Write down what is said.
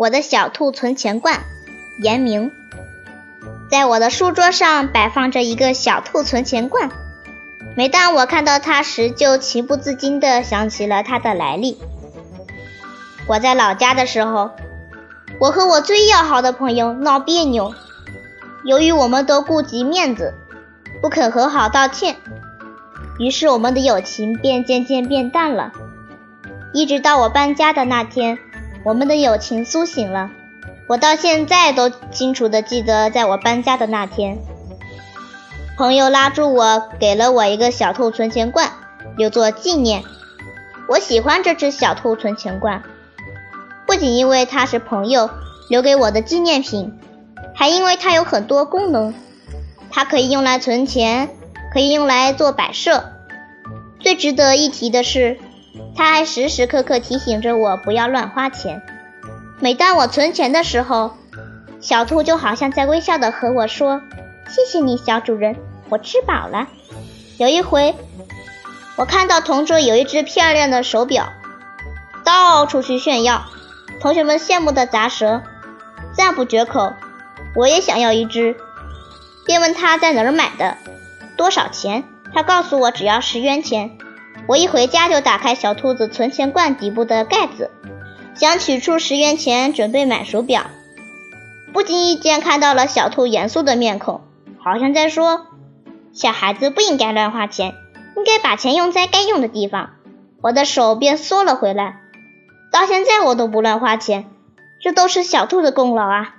我的小兔存钱罐，严明。在我的书桌上摆放着一个小兔存钱罐，每当我看到它时，就情不自禁地想起了它的来历。我在老家的时候，我和我最要好的朋友闹别扭，由于我们都顾及面子，不肯和好道歉，于是我们的友情便渐渐变淡了。一直到我搬家的那天。我们的友情苏醒了，我到现在都清楚地记得，在我搬家的那天，朋友拉住我，给了我一个小兔存钱罐，留作纪念。我喜欢这只小兔存钱罐，不仅因为它是朋友留给我的纪念品，还因为它有很多功能。它可以用来存钱，可以用来做摆设。最值得一提的是。他还时时刻刻提醒着我不要乱花钱。每当我存钱的时候，小兔就好像在微笑的和我说：“谢谢你，小主人，我吃饱了。”有一回，我看到同桌有一只漂亮的手表，到处去炫耀，同学们羡慕的砸舌，赞不绝口。我也想要一只，便问他在哪儿买的，多少钱？他告诉我只要十元钱。我一回家就打开小兔子存钱罐底部的盖子，想取出十元钱准备买手表，不经意间看到了小兔严肃的面孔，好像在说：“小孩子不应该乱花钱，应该把钱用在该用的地方。”我的手便缩了回来。到现在我都不乱花钱，这都是小兔的功劳啊！